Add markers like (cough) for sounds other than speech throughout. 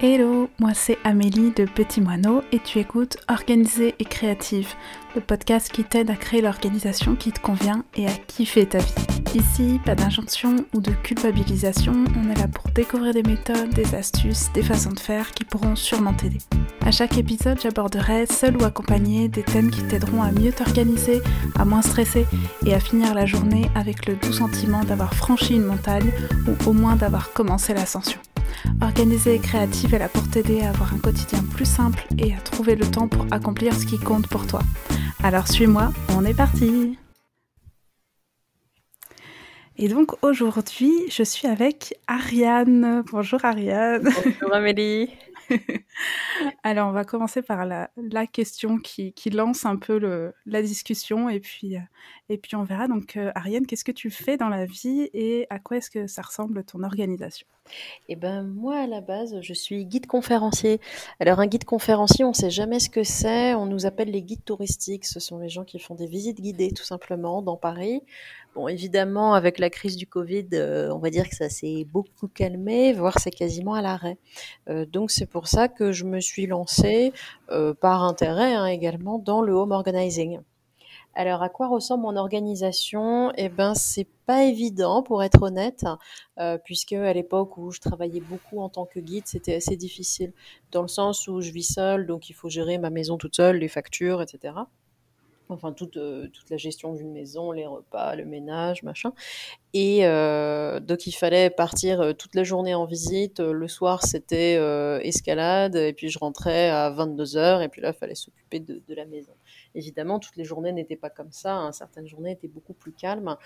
Hello, moi c'est Amélie de Petit Moineau et tu écoutes Organisée et Créative, le podcast qui t'aide à créer l'organisation qui te convient et à kiffer ta vie. Ici, pas d'injonction ou de culpabilisation, on est là pour découvrir des méthodes, des astuces, des façons de faire qui pourront sûrement t'aider. À chaque épisode, j'aborderai, seul ou accompagné, des thèmes qui t'aideront à mieux t'organiser, à moins stresser et à finir la journée avec le doux sentiment d'avoir franchi une montagne ou au moins d'avoir commencé l'ascension. Organisée et créative, elle a pour t'aider à avoir un quotidien plus simple et à trouver le temps pour accomplir ce qui compte pour toi. Alors suis-moi, on est parti Et donc aujourd'hui, je suis avec Ariane. Bonjour Ariane. Bonjour Amélie. (laughs) Alors, on va commencer par la, question qui, lance un peu la discussion et puis, euh, et puis on verra. Donc, euh, Ariane, qu'est-ce que tu fais dans la vie et à quoi est-ce que ça ressemble ton organisation? Eh ben, moi, à la base, je suis guide conférencier. Alors, un guide conférencier, on ne sait jamais ce que c'est. On nous appelle les guides touristiques. Ce sont les gens qui font des visites guidées, tout simplement, dans Paris. Bon, évidemment, avec la crise du Covid, euh, on va dire que ça s'est beaucoup calmé, voire c'est quasiment à l'arrêt. Euh, donc c'est pour ça que je me suis lancée, euh, par intérêt hein, également, dans le home organizing. Alors, à quoi ressemble mon organisation? Eh ben, c'est pas évident, pour être honnête, puisque à l'époque où je travaillais beaucoup en tant que guide, c'était assez difficile, dans le sens où je vis seule, donc il faut gérer ma maison toute seule, les factures, etc enfin toute, euh, toute la gestion d'une maison, les repas, le ménage, machin. Et euh, donc il fallait partir euh, toute la journée en visite. Le soir c'était escalade et puis je rentrais à 22h et puis là il fallait s'occuper de, la maison. Évidemment toutes les journées n'étaient pas comme ça. Hein. Certaines journées étaient beaucoup plus calmes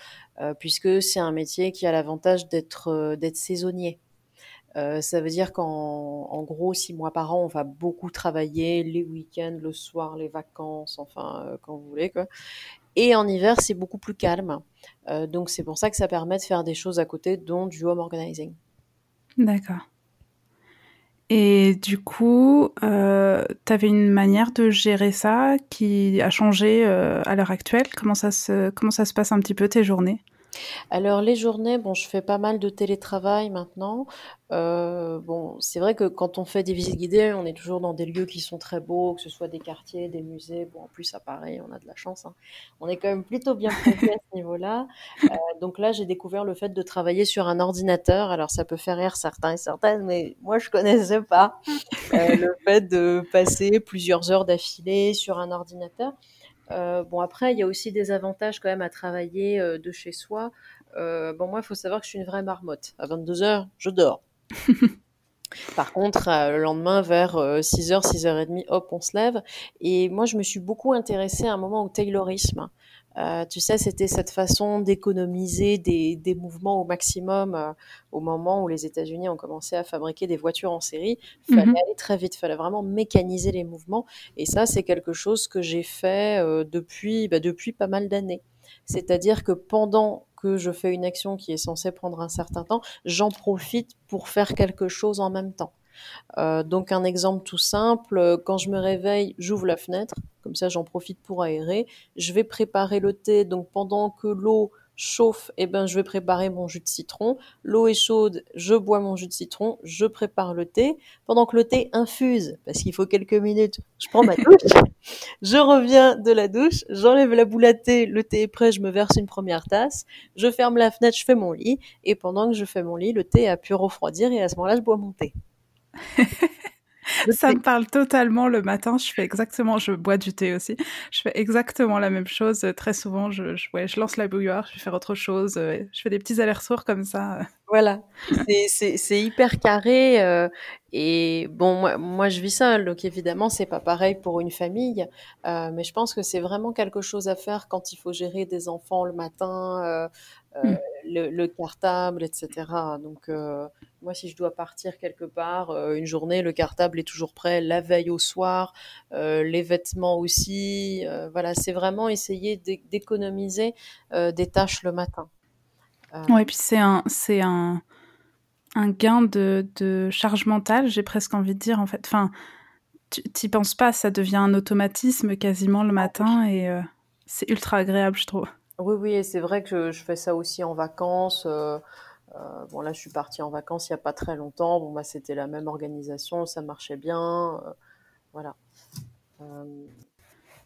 puisque c'est un métier qui a l'avantage d'être d'être saisonnier. Euh, ça veut dire qu'en en gros, six mois par an, on va beaucoup travailler les week-ends, le soir, les vacances, enfin, euh, quand vous voulez. Et en hiver, c'est beaucoup plus calme. Euh, donc, c'est pour ça que ça permet de faire des choses à côté, dont du home organizing. D'accord. Et du coup, euh, tu une manière de gérer ça qui a changé à l'heure actuelle? Comment ça se passe un petit peu tes journées? Alors les journées, bon, je fais pas mal de télétravail maintenant. Euh, bon, c'est vrai que quand on fait des visites guidées, on est toujours dans des lieux qui sont très beaux, que ce soit des quartiers, des musées. Bon, en plus à Paris, on a de la chance, hein. On est quand même plutôt bien préparé à ce niveau-là. Euh, donc là, j'ai découvert le fait de travailler sur un ordinateur. Alors ça peut faire rire certains et certaines, mais moi je connaissais pas euh, le fait de passer plusieurs heures d'affilée sur un ordinateur. Euh, bon, après, il y a aussi des avantages quand même à travailler euh, de chez soi. Euh, bon, moi, il faut savoir que je suis une vraie marmotte. À 22 heures, je dors. (laughs) Par contre, le lendemain, vers 6h, 6h30, hop, on se lève. Et moi, je me suis beaucoup intéressée à un moment au taylorisme. Euh, tu sais, c'était cette façon d'économiser des, des, mouvements au maximum euh, au moment où les États-Unis ont commencé à fabriquer des voitures en série. Il fallait mhm. aller très vite, il fallait vraiment mécaniser les mouvements. Et ça, c'est quelque chose que j'ai fait euh, depuis, bah, depuis pas mal d'années. C'est-à-dire que pendant que je fais une action qui est censée prendre un certain temps, j'en profite pour faire quelque chose en même temps. Euh, donc un exemple tout simple, euh, quand je me réveille, j'ouvre la fenêtre, comme ça j'en profite pour aérer. Je vais préparer le thé, donc pendant que l'eau chauffe, eh ben, je vais préparer mon jus de citron. L'eau est chaude, je bois mon jus de citron, je prépare le thé. Pendant que le thé infuse, parce qu'il faut quelques minutes, je prends ma douche, (laughs) je reviens de la douche, j'enlève la boule à thé, le thé est prêt, je me verse une première tasse, je ferme la fenêtre, je fais mon lit, et pendant que je fais mon lit, le thé a pu refroidir, et à ce moment-là, je bois mon thé. (laughs) ça me parle totalement le matin. Je fais exactement, je bois du thé aussi. Je fais exactement la même chose. Très souvent, je, je, ouais, je lance la bouilloire, je vais faire autre chose. Euh, je fais des petits allers-retours comme ça. (laughs) Voilà, c'est hyper carré. Euh, et bon, moi, moi, je vis seule, donc évidemment, c'est pas pareil pour une famille. Euh, mais je pense que c'est vraiment quelque chose à faire quand il faut gérer des enfants le matin, mmh. le, le, cartable, etc. Donc, moi, si je dois partir quelque part, euh, une journée, le cartable est toujours prêt, la veille au soir, euh, les vêtements aussi. Euh, voilà, c'est vraiment essayer d'économiser des tâches le matin. Oui, et puis c'est un, c'est un, un gain de, de charge mentale, j'ai presque envie de dire en fait. Enfin, tu penses pas, ça devient un automatisme quasiment le matin et c'est ultra agréable, je trouve. Oui, oui, et c'est vrai que je, je, fais ça aussi en vacances. Bon, là, je suis partie en vacances il n'y a pas très longtemps. Bon, bah, c'était la même organisation, ça marchait bien. voilà.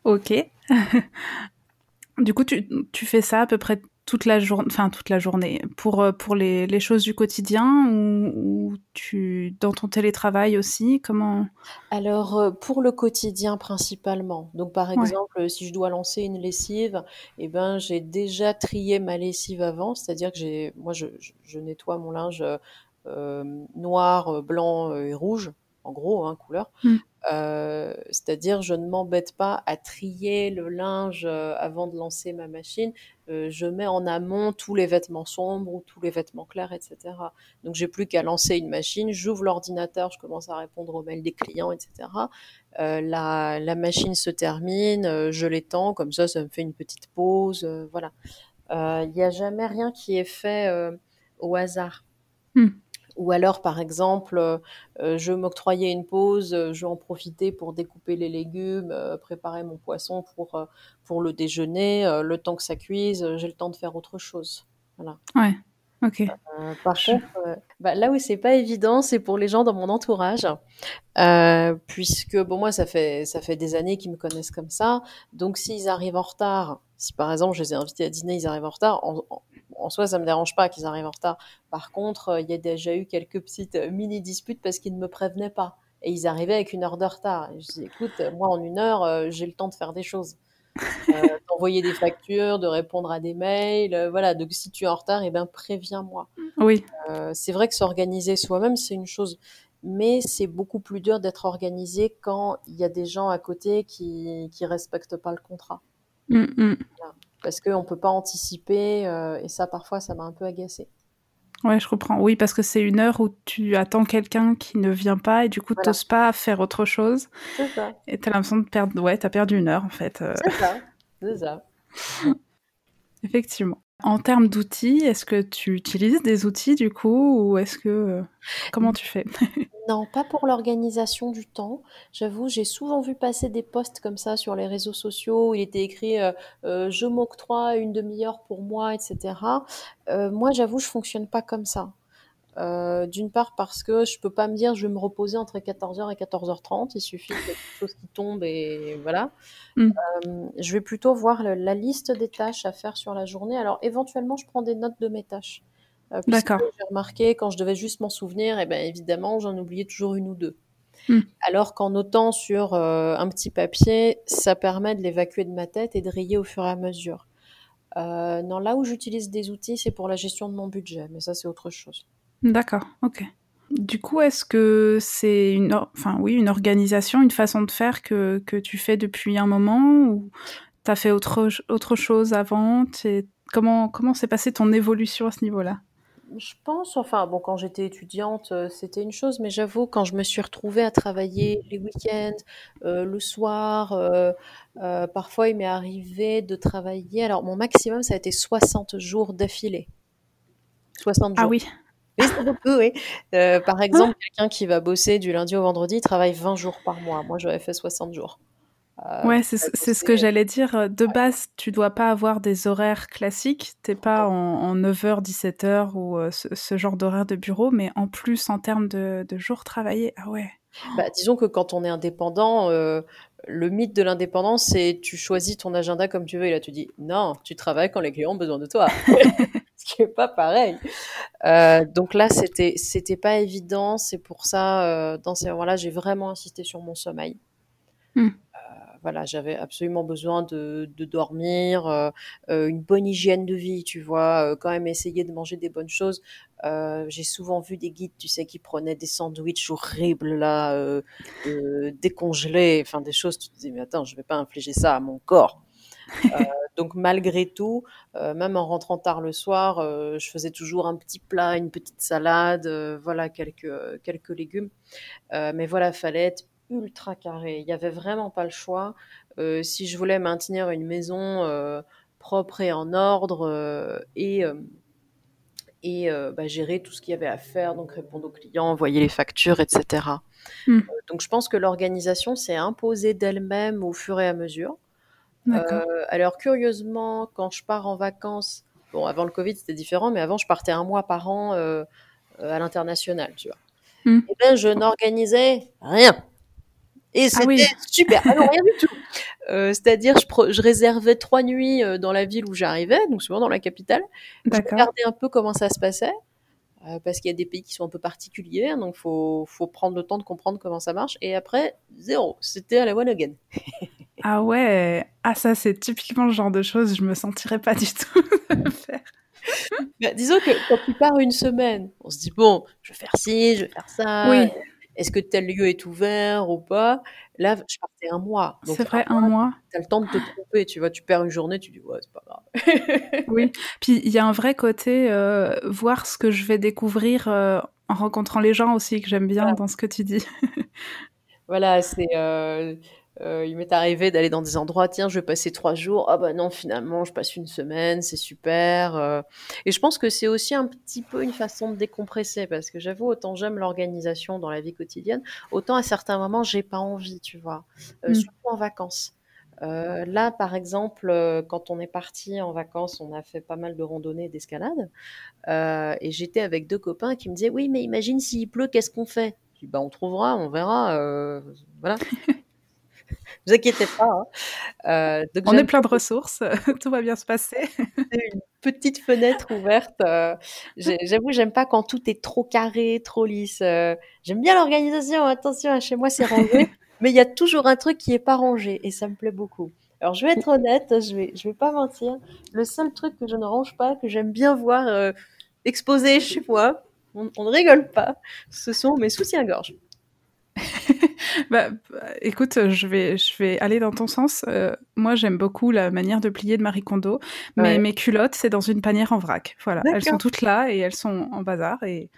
Ok. (laughs) du coup, tu, fais ça à peu près toute la journée, enfin toute la journée, pour, euh, pour les, les choses du quotidien ou, tu dans ton télétravail aussi Comment? Alors euh, pour le quotidien principalement. Donc par exemple, si je dois lancer une lessive, eh ben j'ai déjà trié ma lessive avant, c'est-à-dire que j'ai, moi je, je, nettoie mon linge euh, noir, blanc et rouge en gros, hein, couleur. Mmh. Euh, c'est-à-dire, je ne m'embête pas à trier le linge euh, avant de lancer ma machine. Euh, je mets en amont tous les vêtements sombres ou tous les vêtements clairs, etc. Donc, j'ai plus qu'à lancer une machine. J'ouvre l'ordinateur, je commence à répondre aux mails des clients, etc. La, machine se termine, je l'étends, comme ça, ça me fait une petite pause. voilà. Il n'y a jamais rien qui est fait au hasard. Mmh. Ou alors, par exemple, euh, je m'octroyais une pause, euh, je en profiter pour découper les légumes, euh, préparer mon poisson pour, pour le déjeuner. le temps que ça cuise, j'ai le temps de faire autre chose. Voilà. Ouais. Ok. par contre, bah, là où c'est pas évident, c'est pour les gens dans mon entourage, puisque bon moi ça fait ça fait des années qu'ils me connaissent comme ça, donc s'ils arrivent en retard, si par exemple je les ai invités à dîner, ils arrivent en retard, en, en soi, ça me dérange pas qu'ils arrivent en retard. Par contre, euh, il y a déjà eu quelques petites euh, mini disputes parce qu'ils ne me prévenaient pas. Et ils arrivaient avec une heure de retard. je dis, écoute, moi, en une heure, euh, j'ai le temps de faire des choses. D'envoyer des factures, de répondre à des mails. voilà, donc si tu es en retard, eh ben, préviens-moi. Oui. c'est vrai que s'organiser soi-même, c'est une chose. Mais c'est beaucoup plus dur d'être organisé quand il y a des gens à côté qui ne respectent pas le contrat. Mm, mm parce qu'on ne peut pas anticiper, euh, et ça, parfois, ça m'a un peu agacé. Ouais, je comprends. Oui, parce que c'est une heure où tu attends quelqu'un qui ne vient pas et du coup, tu n'oses pas faire autre chose. C'est ça. Et tu as l'impression de perdre. Ouais, tu as perdu une heure en fait. Euh. C'est ça. C'est ça. (laughs) Effectivement. En termes d'outils, est-ce que tu utilises des outils du coup ou est-ce que euh, comment tu fais? (laughs) Non, pas pour l'organisation du temps. J'avoue, j'ai souvent vu passer des posts comme ça sur les réseaux sociaux où il était écrit euh, euh, je m'octroie une demi-heure pour moi, etc. moi, j'avoue, je fonctionne pas comme ça. Euh, d'une part parce que je peux pas me dire je vais me reposer entre 14h et 14h30, il suffit que quelque chose qui tombe et voilà. Mm. Euh, je vais plutôt voir la liste des tâches à faire sur la journée. Alors éventuellement, je prends des notes de mes tâches. Euh, D'accord. J'ai remarqué quand je devais juste m'en souvenir, et eh ben évidemment, j'en oubliais toujours une ou deux. Mm. Alors qu'en notant sur un petit papier, ça permet de l'évacuer de ma tête et de rayer au fur et à mesure. non, là où j'utilise des outils, c'est pour la gestion de mon budget, mais ça c'est autre chose. D'accord, ok. Du coup, est-ce que c'est une, enfin, oui, une organisation, une façon de faire que, que tu fais depuis un moment ou tu as fait autre, autre chose avant? Comment comment s'est passée ton évolution à ce niveau-là? Je pense, enfin, bon, quand j'étais étudiante, euh, c'était une chose, mais j'avoue, quand je me suis retrouvée à travailler les week-ends, euh, le soir, euh, parfois il m'est arrivé de travailler. Alors, mon maximum, ça a été 60 jours d'affilée. 60 ah jours. Ah oui. Oui, c'est beaucoup, oui. Euh, par exemple, quelqu'un qui va bosser du lundi au vendredi, travaille 20 jours par mois. Moi, j'aurais fait 60 jours. Euh, ouais, c'est ce que j'allais dire. De base, tu dois pas avoir des horaires classiques. T'es pas en, 9h, 17h ou euh, ce, genre d'horaire de bureau, mais en plus, en termes de, jours travaillés, ah ouais. Bah, disons que quand on est indépendant, le mythe de l'indépendance, c'est tu choisis ton agenda comme tu veux. Et là, tu dis non, tu travailles quand les clients ont besoin de toi. (laughs) Ce qui n'est pas pareil. Euh, donc là, c'était c'était pas évident. C'est pour ça, euh, dans ces moments-là, j'ai vraiment insisté sur mon sommeil. Hmm. Euh, voilà, j'avais absolument besoin de, de dormir, une bonne hygiène de vie, tu vois, quand même essayer de manger des bonnes choses. j'ai souvent vu des guides, tu sais, qui prenaient des sandwichs horribles là, décongelés, enfin des choses. Tu te dis mais attends, je vais pas infliger ça à mon corps. Donc malgré tout, euh, même en rentrant tard le soir, euh, je faisais toujours un petit plat, une petite salade, euh, voilà quelques quelques légumes. mais voilà, fallait être ultra carré. Il n'y avait vraiment pas le choix. si je voulais maintenir une maison propre et en ordre et et bah, gérer tout ce qu'il y avait à faire, donc répondre aux clients, envoyer les factures, etc. Mmh. donc je pense que l'organisation s'est imposée d'elle-même au fur et à mesure. Euh, alors curieusement, quand je pars en vacances, bon, avant le Covid, c'était différent, mais avant, je partais un mois par an à l'international, tu vois. Hmm. Et ben, je n'organisais rien. Et ah c'était super. Ah non, rien du tout. (laughs) Euh, c'est-à-dire, je, je, réservais trois nuits euh, dans la ville où j'arrivais, donc souvent dans la capitale. Je regardais un peu comment ça se passait, euh, parce qu'il y a des pays qui sont un peu particuliers, hein, donc faut faut prendre le temps de comprendre comment ça marche. Et après, zéro. C'était à la one again. (laughs) ah ouais. Ah ça, c'est typiquement le genre de choses je me sentirais pas du tout (laughs) de faire. Bah, disons que quand tu pars une semaine, on se dit bon, je vais faire ci, je vais faire ça. Oui est-ce que tel lieu est ouvert ou pas? Là, je partais un mois. C'est vrai, un mois. Tu as le temps de te tromper, tu vois, tu perds une journée, tu dis, ouais, c'est pas grave. (laughs) oui, puis il y a un vrai côté, euh, voir ce que je vais découvrir euh, en rencontrant les gens aussi, que j'aime bien dans ce que tu dis. (laughs) voilà, c'est... Euh, euh, il m'est arrivé d'aller dans des endroits, tiens, je vais passer trois jours. Ah bah non, finalement, je passe une semaine, c'est super. Euh. Et je pense que c'est aussi un petit peu une façon de décompresser, parce que j'avoue, autant j'aime l'organisation dans la vie quotidienne, autant à certains moments, j'ai pas envie, tu vois, euh, mm. surtout en vacances. là, par exemple, quand on est parti en vacances, on a fait pas mal de randonnées, d'escalade, et j'étais avec deux copains qui me disaient, oui, mais imagine s'il pleut, qu'est-ce qu'on fait? Je dis, bah, on trouvera, on verra, voilà. (laughs) (laughs) vous inquiétez pas. Hein. Euh, on est plein de ressources, (laughs) tout va bien se passer. une petite fenêtre ouverte. Euh, j'avoue, j'aime pas quand tout est trop carré, trop lisse. Euh, j'aime bien l'organisation. Attention, hein, chez moi c'est rangé, (laughs) mais il y a toujours un truc qui est pas rangé et ça me plaît beaucoup. Alors je vais être honnête, je vais, je vais pas mentir. Le seul truc que je ne range pas, que j'aime bien voir exposé chez moi, on, on ne rigole pas, ce sont mes soutiens-gorge. (laughs) bah, écoute, je vais, je vais aller dans ton sens. Euh, moi, j'aime beaucoup la manière de plier de Marie Kondo, mais mes culottes, c'est dans une panière en vrac. Voilà, elles sont toutes là et elles sont en bazar. Et,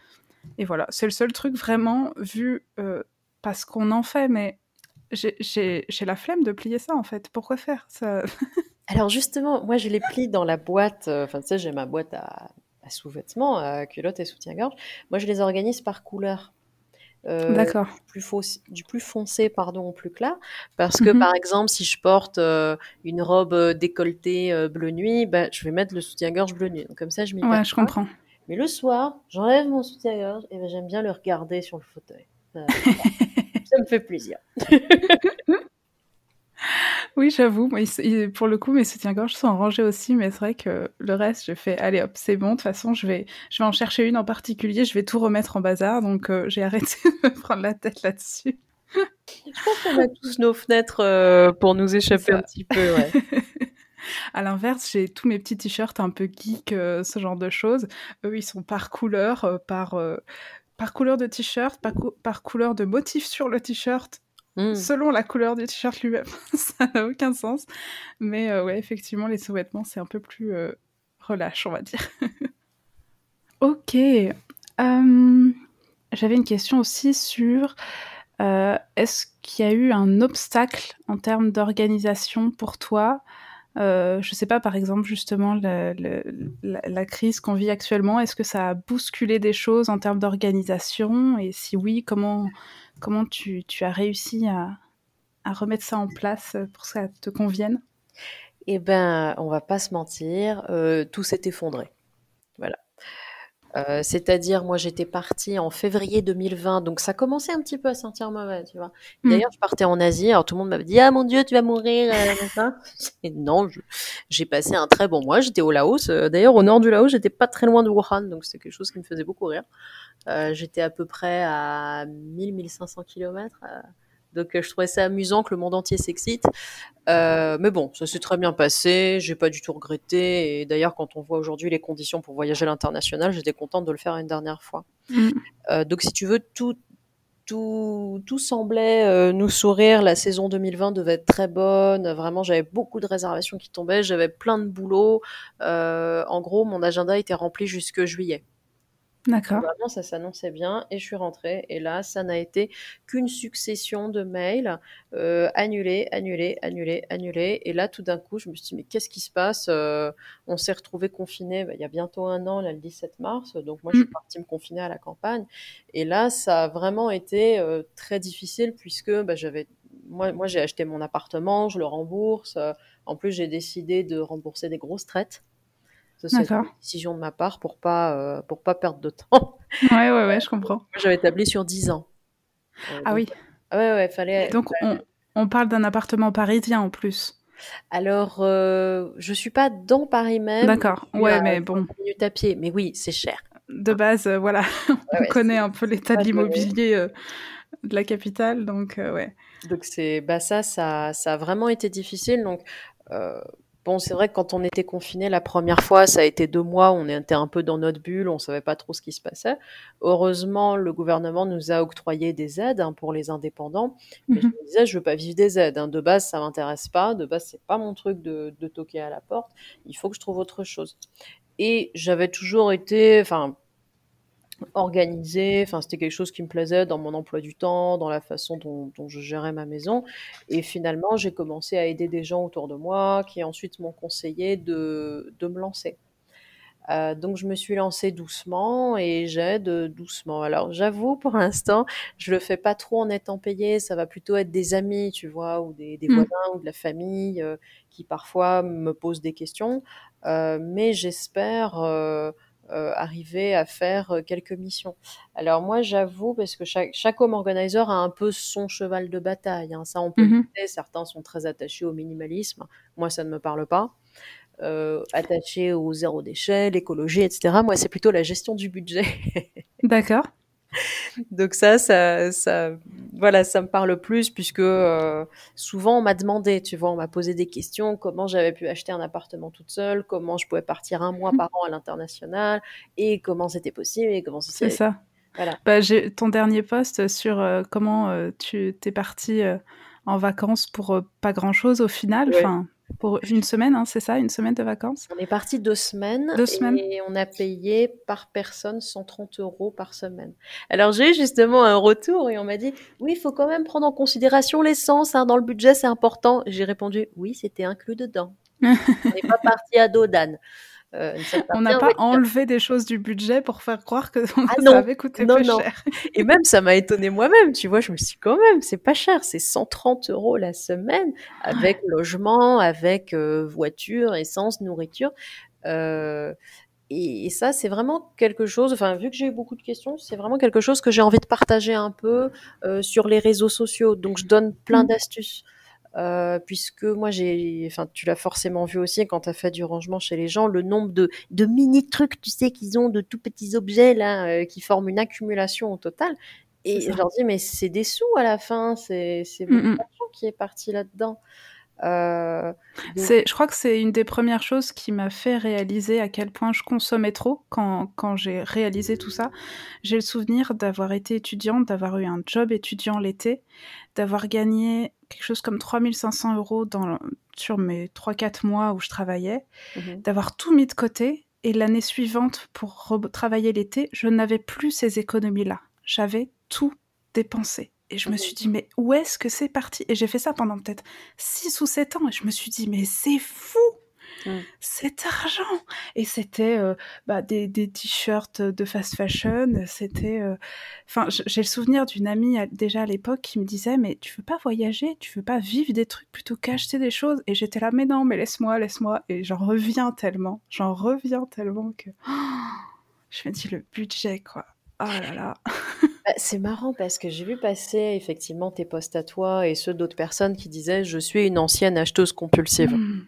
et voilà, c'est le seul truc vraiment vu euh, parce qu'on en fait, mais j'ai la flemme de plier ça en fait. Pourquoi faire ça? (laughs) Alors justement, moi, je les plie dans la boîte. Euh, enfin, tu sais, j'ai ma boîte à, à sous-vêtements, à culottes et soutien-gorge. Moi, je les organise par couleur. Euh, D'accord. Du, du, plus foncé pardon, au plus clair. Parce que, mhm. par exemple, si je porte euh, une robe euh, décolletée bleu nuit, bah, je vais mettre le soutien-gorge bleu nuit. Donc, comme ça, je m'y Ouais, je comprends. Mais le soir, j'enlève mon soutien-gorge et ben, j'aime bien le regarder sur le fauteuil. (laughs) ça me fait plaisir. (laughs) Oui, j'avoue. Pour le coup, mes soutiens-gorge sont rangés aussi, mais c'est vrai que le reste, je fais, allez hop, c'est bon. De toute façon, je vais, je vais en chercher une en particulier. Je vais tout remettre en bazar. Donc, euh, j'ai (laughs) arrêté de me prendre la tête là-dessus. Je pense qu'on a tous nos fenêtres euh, pour nous échapper un petit peu. Ouais. (laughs) À l'inverse, j'ai tous mes petits t-shirts un peu geek, euh, ce genre de choses. Eux, ils sont par couleur, par, par couleur de t-shirt, par, par, couleur de motif sur le t-shirt Mmh. selon la couleur du t-shirt lui-même. (laughs) ça n'a aucun sens. Mais euh, ouais, effectivement, les sous-vêtements, c'est un peu plus euh, relâche, on va dire. (laughs) ok. J'avais une question aussi sur euh, est-ce qu'il y a eu un obstacle en termes d'organisation pour toi euh, je sais pas, par exemple, justement, la, crise qu'on vit actuellement, est-ce que ça a bousculé des choses en termes d'organisation? Et si oui, comment, Comment tu, as réussi à, remettre ça en place pour que ça te convienne? Eh ben, on va pas se mentir, euh, tout s'est effondré. Euh, c'est-à-dire, moi, j'étais partie en février 2020, donc ça commençait un petit peu à sentir mauvais, tu vois. Hmm. D'ailleurs, je partais en Asie, alors tout le monde m'avait dit, ah mon Dieu, tu vas mourir, euh, (laughs) Et non, j'ai passé un très bon mois. J'étais au Laos. D'ailleurs, au nord du Laos, j'étais pas très loin de Wuhan, donc c'est quelque chose qui me faisait beaucoup rire. Euh, j'étais à peu près à 1000-1500 km. Euh, donc je trouvais ça amusant que le monde entier s'excite. Euh, mais bon, ça s'est très bien passé, j'ai pas du tout regretté. Et d'ailleurs, quand on voit aujourd'hui les conditions pour voyager à l'international, j'étais contente de le faire une dernière fois. Mm. donc si tu veux, tout, tout, tout semblait nous sourire. La saison 2020 devait être très bonne. Vraiment, j'avais beaucoup de réservations qui tombaient. J'avais plein de boulot. en gros, mon agenda était rempli jusque juillet. D'accord. Vraiment, ça s'annonçait bien et je suis rentrée. Et là, ça n'a été qu'une succession de mails euh, annulés, annulés, annulés, annulés. Et là, tout d'un coup, je me suis dit, mais qu'est-ce qui se passe euh, On s'est retrouvés confinés bah, il y a bientôt un an, là, le 17 mars. Donc, moi, je suis mm. partie me confiner à la campagne. Et là, ça a vraiment été euh, très difficile puisque bah, j'avais. Moi, moi j'ai acheté mon appartement, je le rembourse. En plus, j'ai décidé de rembourser des grosses traites. Ça, c'est une décision de ma part pour pas, euh, pour pas perdre de temps. Ouais, ouais, ouais, je comprends. (laughs) J'avais établi sur 10 ans. Euh, ah oui. Ouais, ouais, fallait. donc, on, on, parle d'un appartement parisien en plus. Alors, euh, je suis pas dans Paris même. D'accord. Ouais, mais bon. Minutes à pied, mais oui, c'est cher. De base, euh, voilà, (laughs) on connaît un peu l'état de l'immobilier de la capitale, donc ouais. Donc c'est, bah ça, ça, ça a vraiment été difficile. Donc Bon, c'est vrai que quand on était confiné la première fois, ça a été deux mois, on était un peu dans notre bulle, on savait pas trop ce qui se passait. Heureusement, le gouvernement nous a octroyé des aides hein, pour les indépendants. Mais je mhm. me disais, je veux pas vivre des aides. Hein. De base, ça m'intéresse pas. De base, c'est pas mon truc de, de toquer à la porte. Il faut que je trouve autre chose. Et j'avais toujours été, enfin, organisé. Enfin, c'était quelque chose qui me plaisait dans mon emploi du temps, dans la façon dont, je gérais ma maison. Et finalement, j'ai commencé à aider des gens autour de moi qui ensuite m'ont conseillé de, de me lancer. Euh, donc je me suis lancée doucement et j'aide doucement. Alors j'avoue pour l'instant, je le fais pas trop en étant payée, ça va plutôt être des amis, tu vois, ou des, des mmh. voisins ou de la famille euh, qui parfois me posent des questions. Euh, mais j'espère euh, arriver à faire euh, quelques missions. Alors moi, j'avoue, parce que chaque, chaque home organizer a un peu son cheval de bataille. Hein. Ça, on peut mmh Certains sont très attachés au minimalisme. Moi, ça ne me parle pas. Euh, attachés au zéro déchet, l'écologie, etc. Moi, c'est plutôt la gestion du budget. (laughs) D'accord. Donc ça, ça, ça, voilà, ça me parle plus puisque euh, souvent on m'a demandé, tu vois, on m'a posé des questions, comment j'avais pu acheter un appartement toute seule, comment je pouvais partir un mois mmh. par an à l'international? Et comment c'était possible? Et comment c'est ça. Voilà. Bah, j'ai ton dernier post sur euh, comment euh, tu t'es parti en vacances pour pas grand chose au final. Enfin, pour une semaine, hein, c'est ça, une semaine de vacances? On est parti deux semaines. Deux semaines. Et on a payé par personne 130 euros par semaine. Alors j'ai eu justement un retour et on m'a dit oui, il faut quand même prendre en considération l'essence hein, dans le budget, c'est important. J'ai répondu oui, c'était inclus dedans. (laughs) on n'est pas parti à Dodane. Euh, on n'a pas enlevé des choses du budget pour faire croire que (laughs) ah ça avait coûté non, non. cher. (laughs) Et même, ça m'a étonné moi-même. Tu vois, je me suis dit, quand même, c'est pas cher. C'est 130 euros la semaine avec logement, avec euh, voiture, essence, nourriture. Euh, et, ça, c'est vraiment quelque chose, enfin, vu que j'ai eu beaucoup de questions, c'est vraiment quelque chose que j'ai envie de partager un peu sur les réseaux sociaux. Donc, je donne plein mmh. d'astuces. Euh, puisque moi j'ai, enfin tu l'as forcément vu aussi quand tu as fait du rangement chez les gens, le nombre de, de mini trucs, tu sais qu'ils ont de tout petits objets là euh, qui forment une accumulation au total. Et je leur dis mais c'est des sous à la fin, c'est c'est mmh, mmh. qui est parti là-dedans. Euh, je crois que c'est une des premières choses qui m'a fait réaliser à quel point je consommais trop quand, quand j'ai réalisé tout ça. J'ai le souvenir d'avoir été étudiante, d'avoir eu un job étudiant l'été, d'avoir gagné quelque chose comme 3500 euros dans, sur mes 3-4 mois où je travaillais, mhm. d'avoir tout mis de côté. Et l'année suivante, pour travailler l'été, je n'avais plus ces économies-là. J'avais tout dépensé. Et je me suis dit, mais où est-ce que c'est parti? Et j'ai fait ça pendant peut-être 6 ou 7 ans. Et je me suis dit, mais c'est fou mmh. Cet argent Et c'était euh, bah, des, des t-shirts de fast fashion. C'était. Euh, enfin, j'ai le souvenir d'une amie déjà à l'époque qui me disait, mais tu veux pas voyager? Tu veux pas vivre des trucs plutôt qu'acheter des choses? Et j'étais là, mais non, mais laisse-moi, laisse-moi. Et j'en reviens tellement. J'en reviens tellement que. (gasps) je me dis, le budget, quoi. Oh là là (laughs) Bah, c'est marrant parce que j'ai vu passer effectivement tes posts à toi et ceux d'autres personnes qui disaient je suis une ancienne acheteuse compulsive. Mmh.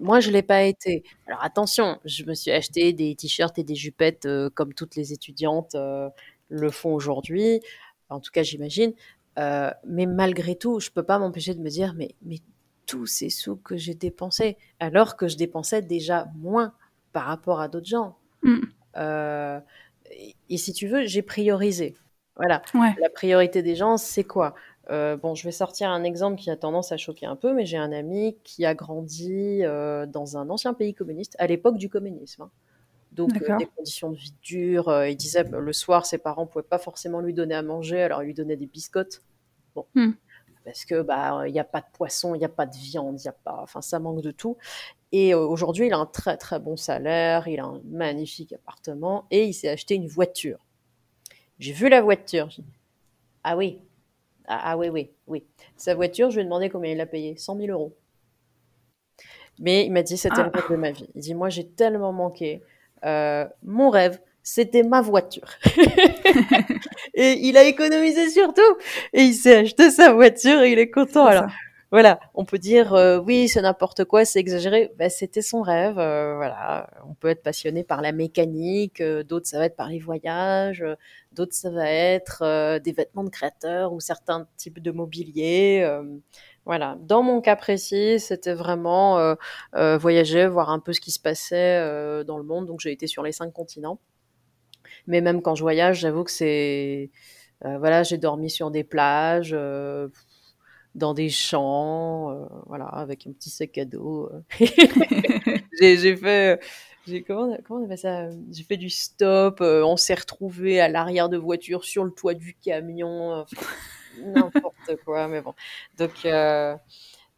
Moi, je l'ai pas été. Alors attention, je me suis acheté des t-shirts et des jupettes euh, comme toutes les étudiantes euh, le font aujourd'hui. En tout cas, j'imagine. Euh, mais malgré tout, je peux pas m'empêcher de me dire mais mais tous ces sous que j'ai dépensés, alors que je dépensais déjà moins par rapport à d'autres gens. Mmh. et si tu veux, j'ai priorisé. Voilà. La priorité des gens, c'est quoi? Euh, bon, je vais sortir un exemple qui a tendance à choquer un peu, mais j'ai un ami qui a grandi euh, dans un ancien pays communiste, à l'époque du communisme. Hein. Donc, euh, des conditions de vie dures. il disait le soir, ses parents ne pouvaient pas forcément lui donner à manger, alors il lui donnait des biscottes. Bon. Hmm. Parce que bah il n'y a pas de poisson, il n'y a pas de viande, il y a pas, enfin ça manque de tout. Et aujourd'hui, il a un très très bon salaire, il a un magnifique appartement et il s'est acheté une voiture. J'ai vu la voiture. ah oui, ah, ah, oui, oui, oui. Sa voiture, je lui ai demandé combien il l'a payé. 100 000 euros. Mais il m'a dit c'était le Ah. rêve de ma vie. Il dit moi j'ai tellement manqué. Euh, mon rêve, c'était ma voiture. (laughs) et il a économisé surtout. Et il s'est acheté sa voiture et il est content. Alors. Voilà, on peut dire euh, oui, c'est n'importe quoi, c'est exagéré. Ben, c'était son rêve. euh, voilà, on peut être passionné par la mécanique, euh, d'autres ça va être par les voyages, euh, d'autres ça va être euh, des vêtements de créateurs ou certains types de mobilier. euh, voilà, dans mon cas précis, c'était vraiment voyager, voir un peu ce qui se passait dans le monde. Donc j'ai été sur les cinq continents. Mais même quand je voyage, j'avoue que c'est voilà, j'ai dormi sur des plages. Euh, dans des champs, euh, voilà, avec un petit sac à dos. euh. (laughs) j'ai, fait, j'ai comment, comment on appelle ça J'ai fait du stop. euh, on s'est retrouvé à l'arrière de voiture sur le toit du camion, euh, n'importe (laughs) quoi. Mais bon, donc euh,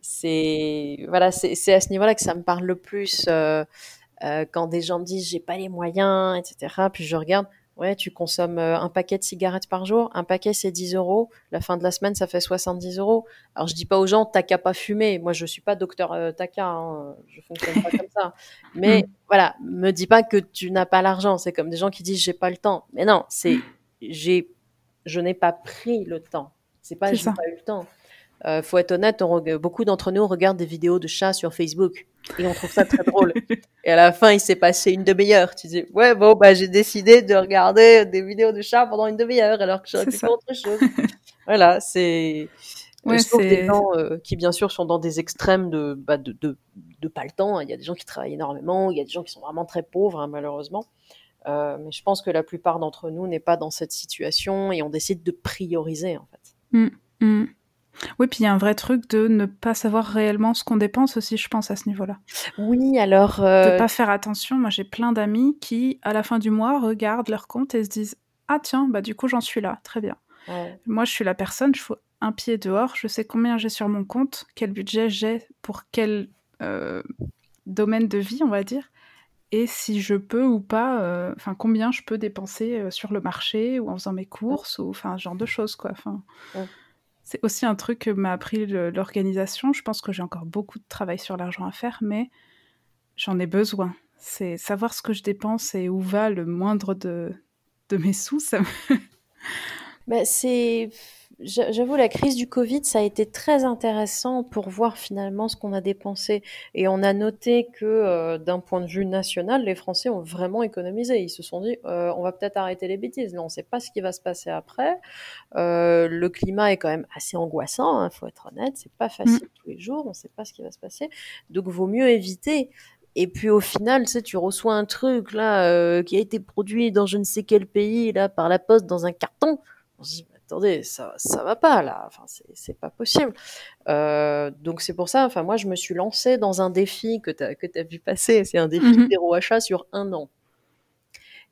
c'est voilà, c'est, à ce niveau-là que ça me parle le plus. euh, euh, quand des gens me disent j'ai pas les moyens, etc. Puis je regarde, ouais, tu consommes euh, un paquet de cigarettes par jour, un paquet c'est 10 euros, la fin de la semaine ça fait 70 euros. Alors je dis pas aux gens t'as qu'à pas fumer, moi je suis pas docteur euh, Taka, hein, je fonctionne pas comme ça. (laughs) Mais Mm. voilà, me dis pas que tu n'as pas l'argent, c'est comme des gens qui disent j'ai pas le temps. Mais non, c'est j'ai je n'ai pas pris le temps. C'est pas j'ai pas eu le temps. Euh, faut être honnête, on beaucoup d'entre nous regardent des vidéos de chats sur Facebook et on trouve ça très drôle. (laughs) Et à la fin, il s'est passé une demi-heure. Tu dis, ouais, bon, bah, j'ai décidé de regarder des vidéos de chats pendant une demi-heure alors que j'aurais pu faire autre chose. (laughs) voilà, c'est. Ouais, Sauf des gens euh, qui, bien sûr, sont dans des extrêmes de, bah, de, de, de pas le temps. Il y a des gens qui travaillent énormément, il y a des gens qui sont vraiment très pauvres, hein, malheureusement. Euh, mais je pense que la plupart d'entre nous n'est pas dans cette situation et on décide de prioriser, en fait. Mm. Oui, puis il y a un vrai truc de ne pas savoir réellement ce qu'on dépense aussi, je pense, à ce niveau-là. Oui, alors. De euh, pas faire attention. Moi, j'ai plein d'amis qui, à la fin du mois, regardent leur compte et se disent Ah, tiens, bah du coup, j'en suis là. Très bien. ouais. Moi, je suis la personne, je fous un pied dehors, je sais combien j'ai sur mon compte, quel budget j'ai pour quel euh, domaine de vie, on va dire, et si je peux ou pas, euh, enfin, combien je peux dépenser euh, sur le marché ou en faisant mes courses, ou enfin, ce genre de choses, quoi. Enfin, Ouais. C'est aussi un truc que m'a appris l'organisation. Je pense que j'ai encore beaucoup de travail sur l'argent à faire, mais j'en ai besoin. C'est savoir ce que je dépense et où va le moindre de, mes sous, ça me... Bah, c'est, j'avoue, la crise du Covid, ça a été très intéressant pour voir finalement ce qu'on a dépensé. Et on a noté que, euh, d'un point de vue national, les Français ont vraiment économisé. Ils se sont dit, euh, on va peut-être arrêter les bêtises. Là, on ne sait pas ce qui va se passer après. Euh, le climat est quand même assez angoissant, il faut être honnête. C'est pas facile tous les jours. On ne sait pas ce qui va se passer. Donc, vaut mieux éviter. Et puis au final, tu sais, tu reçois un truc là qui a été produit dans je ne sais quel pays là par la poste dans un carton. On se dit, attendez, ça, ça va pas là. Enfin, c'est, pas possible. Euh, donc c'est pour ça. Enfin, moi, je me suis lancée dans un défi que que t'as vu passer. C'est un défi Mhm. zéro achat sur un an,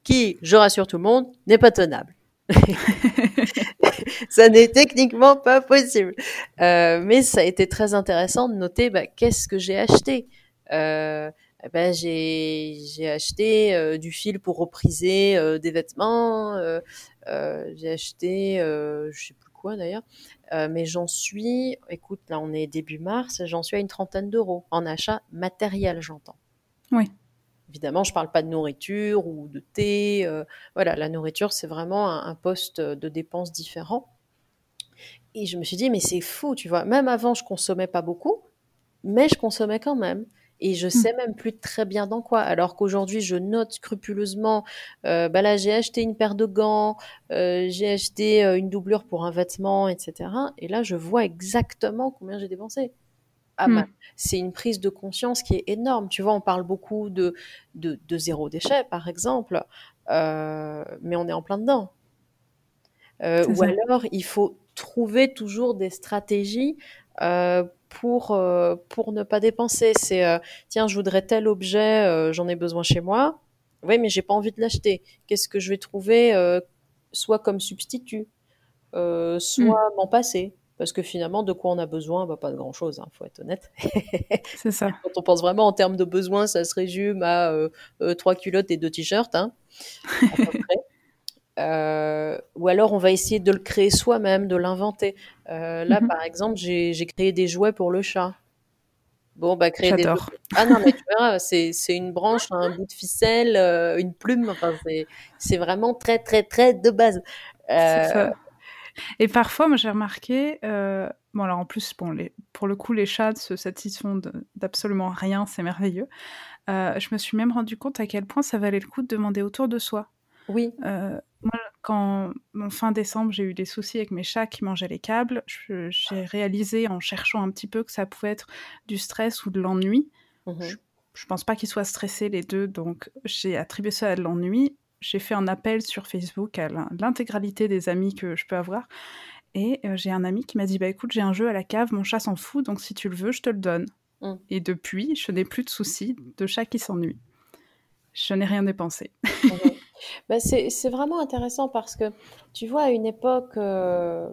qui, je rassure tout le monde, n'est pas tenable. (laughs) ça n'est techniquement pas possible. Euh, mais ça a été très intéressant de noter bah, qu'est-ce que j'ai acheté? Euh, eh ben, j'ai j'ai acheté euh, du fil pour repriser euh, des vêtements. euh, j'ai acheté, je sais plus quoi d'ailleurs, mais j'en suis, écoute, là on est début mars, j'en suis à une trentaine d'euros en achat matériel, j'entends. Oui. Évidemment, je parle pas de nourriture ou de thé. voilà, la nourriture, c'est vraiment un, un poste de dépenses différent. Et je me suis dit, mais c'est fou, tu vois. Même avant, je consommais pas beaucoup, mais je consommais quand même. Et je sais même plus très bien dans quoi. Alors qu'aujourd'hui, je note scrupuleusement, euh, bah là, j'ai acheté une paire de gants, euh, j'ai acheté euh, une doublure pour un vêtement, etc. Et là, je vois exactement combien j'ai dépensé. Ah Mm. bah, c'est une prise de conscience qui est énorme. Tu vois, on parle beaucoup de, de, de zéro déchet, par exemple, mais on est en plein dedans. Ou ça. alors, il faut trouver toujours des stratégies pour, euh, pour ne pas dépenser. C'est, euh, tiens, je voudrais tel objet, euh, j'en ai besoin chez moi. Oui, mais j'ai pas envie de l'acheter. Qu'est-ce que je vais trouver euh, soit comme substitut, euh, soit m'en passer? Parce que finalement, de quoi on a besoin? Bah, Pas de grand-chose, il faut être honnête. (laughs) C'est ça. (laughs) Quand on pense vraiment en termes de besoins, ça se résume à euh, euh, trois culottes et deux t-shirts, hein, à peu (laughs) près. Euh, ou alors on va essayer de le créer soi-même, de l'inventer. Euh, là, Mhm. par exemple, j'ai créé des jouets pour le chat. Bon, bah, créer des J'adore. Ah non, mais tu verras, c'est une branche, un bout de ficelle, heu, une plume, enfin, c'est vraiment très, très, très de base. Ça. Et parfois, moi, j'ai remarqué, bon, alors, en plus, bon, les pour le coup, les chats se satisfont d'absolument rien, c'est merveilleux. Je me suis même rendu compte à quel point ça valait le coup de demander autour de soi. Oui. Heu, moi, quand en fin décembre, j'ai eu des soucis avec mes chats qui mangeaient les câbles, j'ai réalisé en cherchant un petit peu que ça pouvait être du stress ou de l'ennui. Mmh Je je pense pas qu'ils soient stressés les 2, donc j'ai attribué ça à de l'ennui. J'ai fait un appel sur Facebook à l'in l'intégralité des amis que je peux avoir et heu, j'ai un ami qui m'a dit: «Bah, écoute, j'ai un jeu à la cave, mon chat s'en fout, donc si tu le veux, je te le donne» Mmh. et depuis, je n'ai plus de soucis de chat qui s'ennuie. Je n'ai rien dépensé. Mmh mh. Bah, c'est c'est vraiment intéressant parce que, tu vois, à une époque, heu,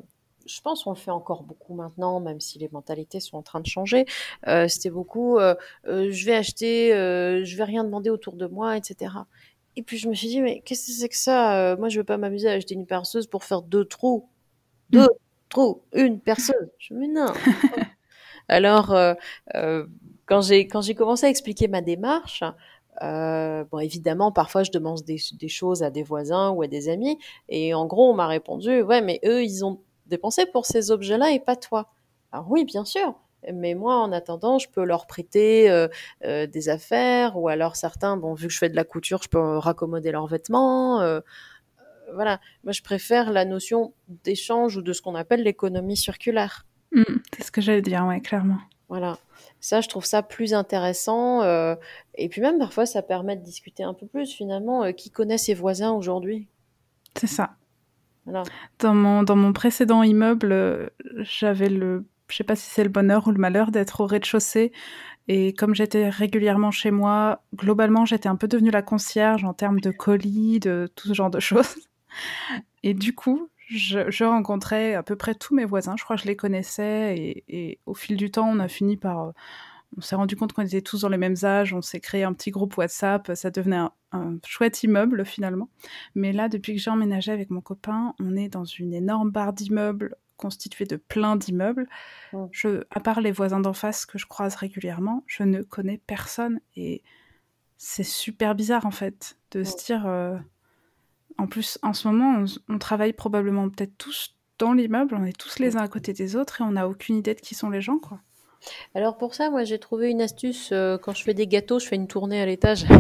je pense on le fait encore beaucoup maintenant, même si les mentalités sont en train de changer, heu, c'était beaucoup, heu: «Je vais acheter, je vais rien demander autour de moi» et cetera et puis je me suis dit: «Mais qu'est-ce que c'est que ça? Moi, je vais pas m'amuser à acheter une perceuse pour faire 2 trous, 2 Mmh. trous, 1 perceuse!» je fais: «Mais non!» (laughs) alors, quand j'ai quand j'ai commencé à expliquer ma démarche, heu, bon, évidemment, parfois, je demande des ch des choses à des voisins ou à des amis et en gros, on m'a répondu: «Ouais, mais eux, ils ont dépensé pour ces objets-là et pas toi». Alors oui, bien sûr, mais moi, en attendant, je peux leur prêter, heu heu, des affaires ou alors certains, bon, vu que je fais de la couture, je peux raccommoder leurs vêtements, heu heu, voilà. Moi, je préfère la notion d'échange ou de ce qu'on appelle l'économie circulaire. Mmh, c'est ce que j'allais dire, ouais, clairement. Voilà. Ça, je trouve ça plus intéressant, heu et puis même, parfois, ça permet de discuter un peu plus, finalement, heu, qui connaît ses voisins aujourd'hui? C'est ça. Voilà. Dans mon dans mon précédent immeuble, heu, j'avais le je sais pas si c'est le bonheur ou le malheur d'être au rez-de-chaussée et comme j'étais régulièrement chez moi, globalement, j'étais un peu devenue la concierge en termes de colis, de tout ce genre de choses et du coup, je je rencontrais à peu près tous mes voisins. Je crois que je les connaissais et et au fil du temps, on a fini par, heu on s'est rendu compte qu'on était tous dans les mêmes âges, on s'est créé un petit groupe WhatsApp, ça devenait un un chouette immeuble, finalement. Mais là, depuis que j'ai emménagé avec mon copain, on est dans une énorme barre d'immeubles constituée de plein d'immeubles. Mmh. Je à part les voisins d'en face que je croise régulièrement, je ne connais personne et c'est super bizarre, en fait, de se Mmh. dire, heu en plus, en ce moment, on travaille probablement peut-être tous dans l'immeuble, on est tous les uns à côté des autres et on n'a aucune idée de qui sont les gens, quoi. Alors pour ça, moi, j'ai trouvé une astuce, heu, quand je fais des gâteaux, je fais une tournée à l'étage. (laughs)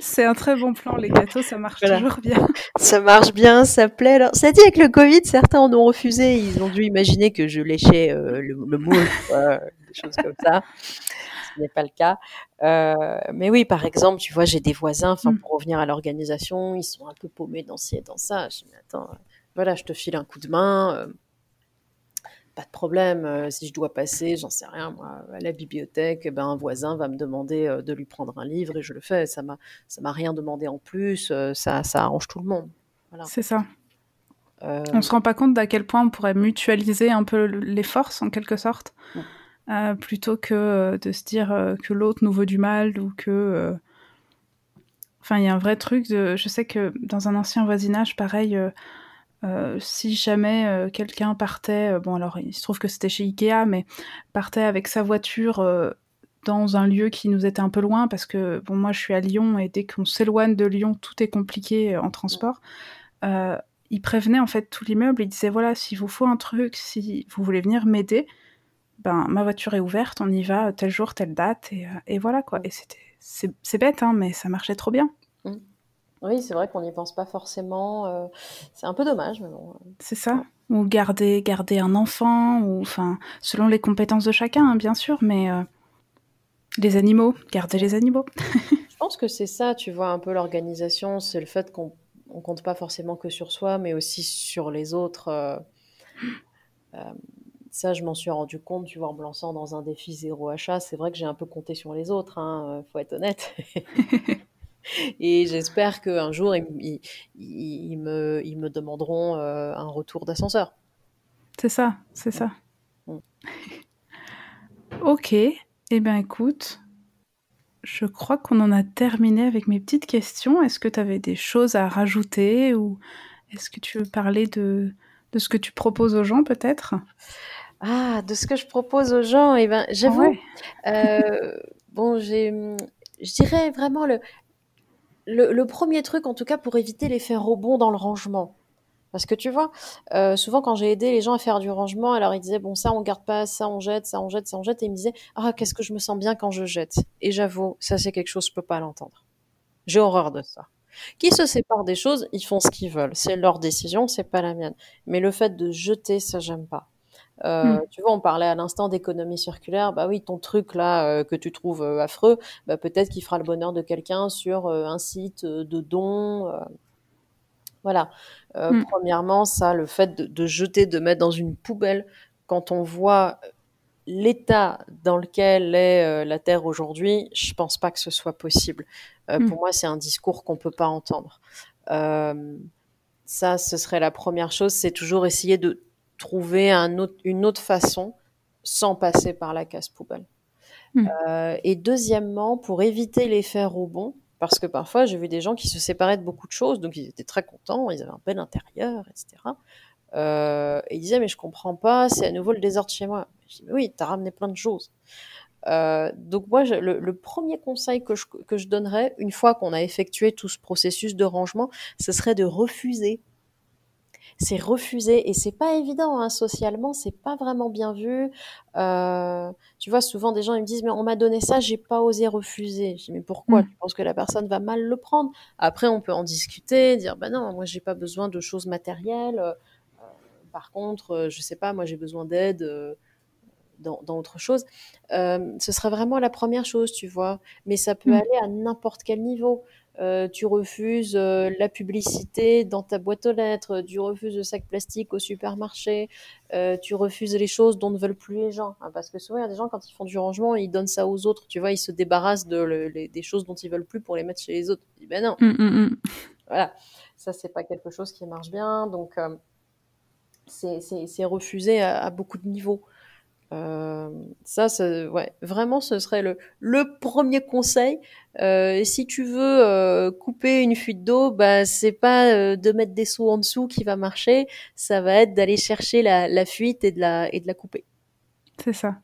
C'est un très bon plan, les gâteaux, ça marche Voilà. toujours bien. (laughs) Ça marche bien, ça plaît. Alors, cela dit, avec le covid, certains en ont refusé. Ils ont dû imaginer que je léchais, heu, le le moule, des choses comme ça. Ce n'est pas le cas. Heu, mais oui, par exemple, tu vois, j'ai des voisins, enfin, Mmh. pour revenir à l'organisation, ils sont un peu paumés dans ci et dans ça. Je dis: «Mais attends, voilà, je te file un coup de main, heu, pas de problème, heu, si je dois passer, j'en sais rien moi, à la bibliothèque et ben, un voisin va me demander, de lui prendre un livre et je le fais. Ça m'a ça m'a rien demandé en plus, ça ça arrange tout le monde». Voilà. C'est ça. On se rend pas compte d'à quel point on pourrait mutualiser un peu les forces, en quelque sorte, Mmh. Heu, plutôt que, heu, de se dire, heu, que l'autre nous veut du mal ou que, enfin, il y a un vrai truc de je sais que dans un ancien voisinage, pareil, si jamais, quelqu'un partait, bon, alors, il se trouve que c'était chez IKEA, mais partait avec sa voiture, dans un lieu qui nous était un peu loin parce que, bon, moi, je suis à Lyon et dès qu'on s'éloigne de Lyon, tout est compliqué, en transport. Il prévenait, en fait, tout l'immeuble. Il disait: «Voilà, s'il vous faut un truc, si vous voulez venir m'aider, ben, ma voiture est ouverte, on y va, tel jour, telle date» et et voilà, quoi Mmh. et c'était c'est bête, hein, mais ça marchait trop bien. Mmh. Oui, c'est vrai qu'on n'y pense pas forcément, heu, c'est un peu dommage, mais bon, heu, C'est ça ou garder garder un enfant ou enfin, selon les compétences de chacun, hein, bien sûr, mais les animaux, garder les animaux. (laughs) Je pense que c'est ça, tu vois, un peu l'organisation, c'est le fait qu'on on compte pas forcément que sur soi, mais aussi sur les autres, ça, je m'en suis rendu compte, tu vois, en me lançant dans un défi zéro achat. C'est vrai que j'ai un peu compté sur les autres, hein, heu, faut être honnête (laughs) et j'espère qu'un jour, ils me ils me demanderont, heu, un retour d'ascenseur. C'est ça, c'est ça. Mmh. (laughs) OK et ben, écoute je crois qu'on en a terminé avec mes petites questions. Est-ce que tu avais des choses à rajouter ou est-ce que tu veux parler de de ce que tu proposes aux gens, peut-être? Ah, de ce que je propose aux gens, et eh ben, j'avoue, euh, bon, j'ai, je dirais vraiment le, le, premier truc, en tout cas, pour éviter l'effet rebond dans le rangement. Parce que tu vois, euh, souvent quand j'ai aidé les gens à faire du rangement, alors ils disaient bon ça on garde pas, ça on jette, ça on jette, ça on jette, et ils me disaient ah qu'est-ce que je me sens bien quand je jette? Et j'avoue, ça c'est quelque chose je peux pas l'entendre. J'ai horreur de ça. Qui se séparent des choses, ils font ce qu'ils veulent. C'est leur décision, c'est pas la mienne. Mais le fait de jeter, ça j'aime pas. Euh, hmm. Tu vois, on parlait à l'instant d'économie circulaire. Bah oui, ton truc là euh, que tu trouves euh, affreux, bah, peut-être qu'il fera le bonheur de quelqu'un sur un site de dons. voilà. Hmm. Premièrement, ça, le fait de, de, jeter, de mettre dans une poubelle, quand on voit l'état dans lequel est la Terre aujourd'hui, je pense pas que ce soit possible. Hmm. Pour moi, c'est un discours qu'on peut pas entendre. ça, ce serait la première chose, c'est toujours essayer de trouver un autre, une autre façon sans passer par la casse poubelle. Hmm. Euh, et deuxièmement, pour éviter l'effet rebond, parce que parfois j'ai vu des gens qui se séparaient de beaucoup de choses, donc ils étaient très contents, ils avaient un bel intérieur, etc. Euh, et ils disaient mais je comprends pas, c'est à nouveau le désordre chez moi. Je dis mais oui, t'as ramené plein de choses. Euh, donc moi, le, le, premier conseil que je, que je donnerais, une fois qu'on a effectué tout ce processus de rangement, ce serait de refuser c'est refusé et c'est pas évident hein, socialement, c'est pas vraiment bien vu. Euh, tu vois, souvent des gens ils me disent mais on m'a donné ça, j'ai pas osé refuser. Je dis mais pourquoi? Mmh. Tu penses que la personne va mal le prendre? Après on peut en discuter, dire bah non, moi j'ai pas besoin de choses matérielles. Euh, par contre, euh, je sais pas, moi j'ai besoin d'aide. Dans, dans, autre chose, euh, ce serait vraiment la première chose, tu vois. Mais ça peut mmh. aller à n'importe quel niveau. Euh, tu refuses euh, la publicité dans ta boîte aux lettres, tu refuses le sac plastique au supermarché, euh, tu refuses les choses dont ne veulent plus les gens. Hein, parce que souvent, il y a des gens, quand ils font du rangement, ils donnent ça aux autres. Tu vois, ils se débarrassent de des choses dont ils veulent plus pour les mettre chez les autres. ben non. Mm, mm, mm. Voilà. Ça, c'est pas quelque chose qui marche bien. Donc, c'est refusé à, beaucoup de niveaux. Euh, ça, ouais, vraiment, ce serait le, le premier conseil. Euh, si tu veux euh, couper une fuite d'eau, bah c'est pas euh, de mettre des seaux en dessous qui va marcher. Ça va être d'aller chercher la, la, fuite et de la et de la couper. C'est ça.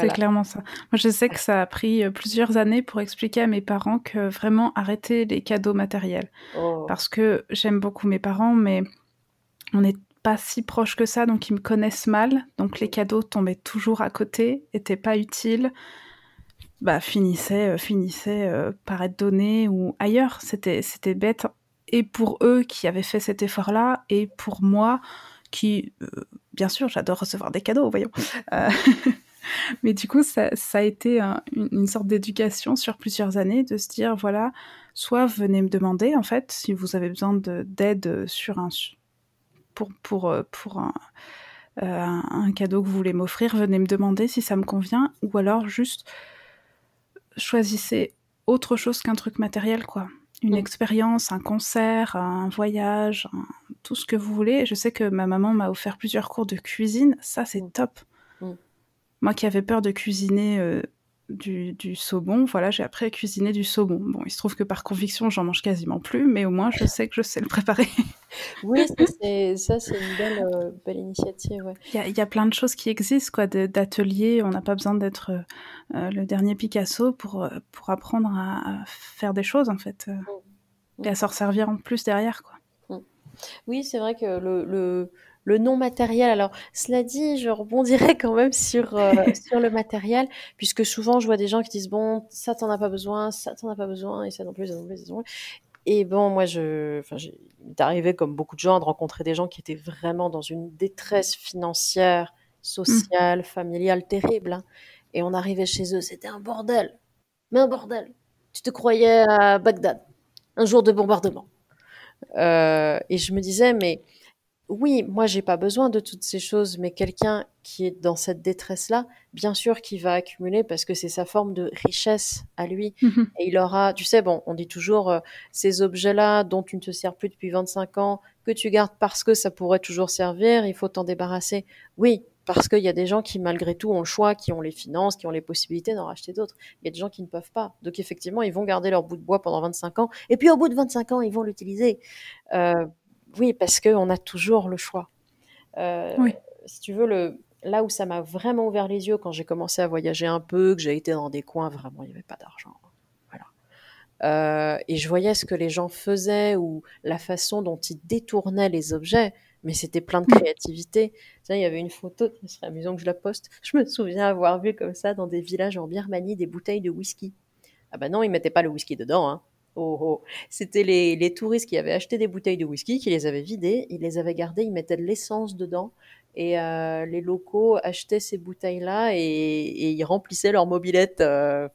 C'est clairement ça. Moi, je sais que ça a pris plusieurs années pour expliquer à mes parents que vraiment arrêter les cadeaux matériels. Oh. Parce que j'aime beaucoup mes parents, mais on est pas si proches que ça, donc ils me connaissent mal. Donc les cadeaux tombaient toujours à côté, étaient pas utiles. Bah, finissaient, euh, finissaient euh, par être donnés ou ailleurs. C'était, c'était bête. Et pour eux qui avaient fait cet effort-là, et pour moi qui, euh, bien sûr, j'adore recevoir des cadeaux, voyons. (laughs) Mais du coup, ça, ça a été une, sorte d'éducation sur plusieurs années de se dire, voilà, soit venez me demander, en fait, si vous avez besoin d'aide sur un, pour, pour, euh, pour euh, un, un, cadeau que vous voulez m'offrir, venez me demander si ça me convient, ou alors juste choisissez autre chose qu'un truc matériel, quoi. Une mm. expérience, un concert, un voyage, tout ce que vous voulez. Je sais que ma maman m'a offert plusieurs cours de cuisine, ça c'est mm. top. Mm. Moi qui avais peur de cuisiner euh, du, du, saumon, voilà, j'ai appris à cuisiner du saumon. Bon, il se trouve que par conviction, j'en mange quasiment plus, mais au moins, je sais que je sais le préparer. (laughs) oui, ça, c'est une belle, euh, belle initiative. Il ouais. y, y, a plein de choses qui existent, quoi, d'ateliers. On n'a pas besoin d'être euh, euh, le dernier Picasso pour, pour apprendre à, à, faire des choses, en fait, mm. et à s'en servir en plus derrière, quoi. Mm. Oui, c'est vrai que le, le le non matériel. Alors, cela dit, je rebondirai quand même sur euh, (laughs) sur le matériel, puisque souvent je vois des gens qui disent bon, ça t'en as pas besoin, ça t'en as pas besoin, et ça non plus, ça non plus, ça non plus. Et bon, moi, je, enfin, arrivé comme beaucoup de gens de rencontrer des gens qui étaient vraiment dans une détresse financière, sociale, mmh. familiale terrible. Hein. Et on arrivait chez eux, c'était un bordel, mais un bordel. Tu te croyais à Bagdad, un jour de bombardement. Euh, et je me disais, mais oui, moi j'ai pas besoin de toutes ces choses, mais quelqu'un qui est dans cette détresse-là, bien sûr qu'il va accumuler parce que c'est sa forme de richesse à lui. Mmh Et il aura, tu sais, bon, on dit toujours euh, ces objets-là dont tu ne te sers plus depuis 25 ans, que tu gardes parce que ça pourrait toujours servir, il faut t'en débarrasser. Oui, parce qu'il y a des gens qui, malgré tout, ont le choix, qui ont les finances, qui ont les possibilités d'en racheter d'autres. Il y a des gens qui ne peuvent pas. Donc, effectivement, ils vont garder leur bout de bois pendant 25 ans. Et puis, au bout de 25 ans, ils vont l'utiliser. Euh, oui, parce qu'on a toujours le choix. Euh, si tu veux, le, là où ça m'a vraiment ouvert les yeux quand j'ai commencé à voyager un peu, que j'ai été dans des coins vraiment il n'y avait pas d'argent. Voilà. Euh, et je voyais ce que les gens faisaient ou la façon dont ils détournaient les objets, mais c'était plein de créativité. il y avait une photo, ce serait amusant que je la poste. Je me souviens avoir vu comme ça dans des villages en Birmanie des bouteilles de whisky. Ah bah non, ils mettaient pas le whisky dedans. Hein. Oh, oh. C'était les, les, touristes qui avaient acheté des bouteilles de whisky, qui les avaient vidées, ils les avaient gardées, ils mettaient de l'essence dedans. Et euh, les locaux achetaient ces bouteilles-là et, et, ils remplissaient leur mobilette, euh,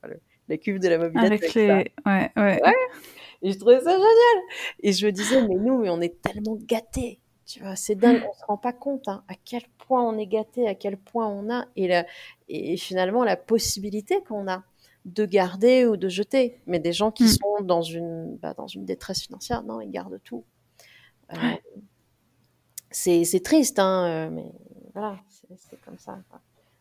la cuve de la mobilette. Avec, les... Ouais, ouais. ouais. Et je trouvais ça génial. Et je me disais, mais nous, mais on est tellement gâtés. Tu vois, c'est dingue, on se rend pas compte hein, à quel point on est gâté, à quel point on a, et, la, et finalement la possibilité qu'on a de garder ou de jeter. Mais des gens qui mm. sont dans une, bah, dans une détresse financière, non, ils gardent tout. Euh, c'est triste, hein, euh, mais voilà, c'est comme ça.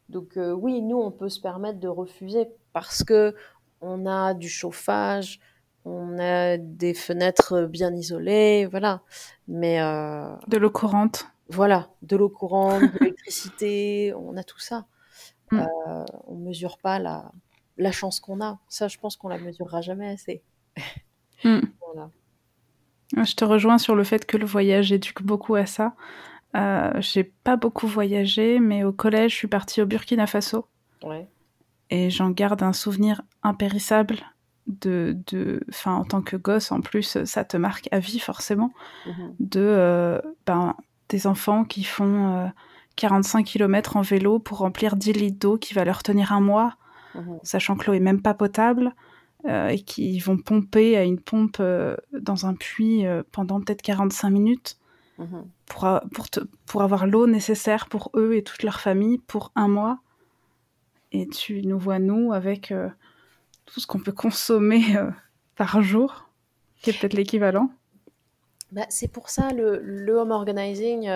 Donc euh, oui, nous, on peut se permettre de refuser parce que on a du chauffage, on a des fenêtres bien isolées, voilà. Mais de l'eau courante. Voilà, de l'eau courante, de (laughs) l'électricité, on a tout ça. Mm. on mesure pas la, la chance qu'on a. Ça, je pense qu'on la mesurera jamais assez. Hmm. (laughs) Je te rejoins sur le fait que le voyage éduque beaucoup à ça. Euh, j'ai pas beaucoup voyagé, mais au collège, je suis partie au Burkina Faso. Et j'en garde un souvenir impérissable de, de, enfin, en tant que gosse, en plus, ça te marque à vie forcément, mhm. de, euh, ben, des enfants qui font 45 euh, km en vélo pour remplir 10 litres d'eau qui va leur tenir un mois Mhm. sachant que l'eau est même pas potable, euh, et qui vont pomper à une pompe euh, dans un puits euh, pendant peut-être 45 minutes mhm. pour, pour, pour avoir l'eau nécessaire pour eux et toute leur famille pour un mois. Et tu nous vois, nous, avec tout ce qu'on peut consommer par jour, qui est peut-être l'équivalent. Bah, c'est pour ça le, le home organizing,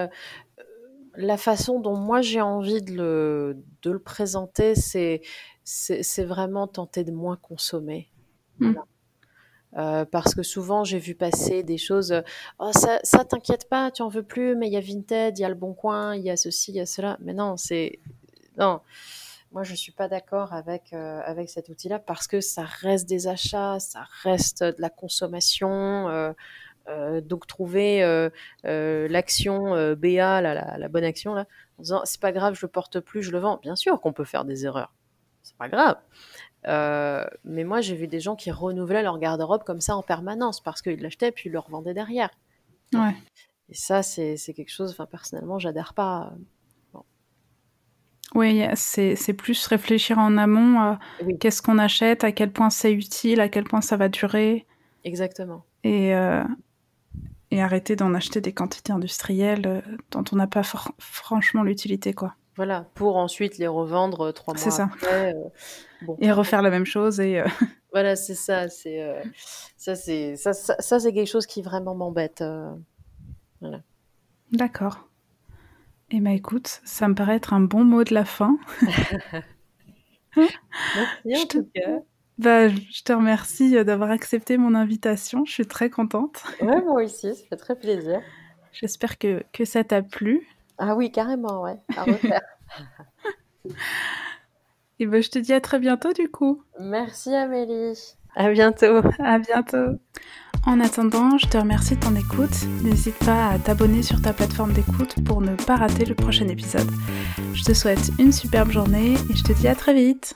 la façon dont moi j'ai envie de le, de le présenter, c'est c'est vraiment tenter de moins consommer. Mmh. Euh, parce que souvent j'ai vu passer des choses, oh, ça, ça t'inquiète pas, tu en veux plus, mais il y a Vinted, il y a le Bon Coin, il y a ceci, il y a cela. Mais non, c'est non. Moi, je suis pas d'accord avec euh, avec cet outil-là parce que ça reste des achats, ça reste de la consommation. Euh, donc trouver l'action BA, la, la, bonne action là, en disant c'est pas grave, je le porte plus, je le vends. Bien sûr qu'on peut faire des erreurs c'est pas grave. Euh, mais moi, j'ai vu des gens qui renouvelaient leur garde-robe comme ça en permanence parce qu'ils l'achetaient puis ils le revendaient derrière. Ouais. Et ça, c'est quelque chose, enfin, personnellement, j'adhère pas. Oui, c'est plus réfléchir en amont qu'est-ce qu'on achète, à quel point c'est utile, à quel point ça va durer. Exactement. Et, euh, et arrêter d'en acheter des quantités industrielles euh, dont on n'a pas franchement l'utilité, quoi. Voilà, pour ensuite les revendre euh, trois mois ça. après. Euh, et refaire la même chose et. Euh, (laughs) voilà, c'est ça. C'est ça, c'est ça, ça, c'est quelque chose qui vraiment m'embête. voilà. D'accord. Eh ben écoute, ça me paraît être un bon mot de la fin. (laughs) Merci en tout cas. Bah, je te remercie d'avoir accepté mon invitation. Je suis très contente. Ouais, moi aussi, ça fait très plaisir. (laughs) J'espère que, que ça t'a plu. Ah oui, carrément, ouais. À (laughs) refaire. Et ben, je te dis à très bientôt du coup. Merci Amélie. À bientôt. À bientôt. En attendant, je te remercie de ton écoute. N'hésite pas à t'abonner sur ta plateforme d'écoute pour ne pas rater le prochain épisode. Je te souhaite une superbe journée et je te dis à très vite.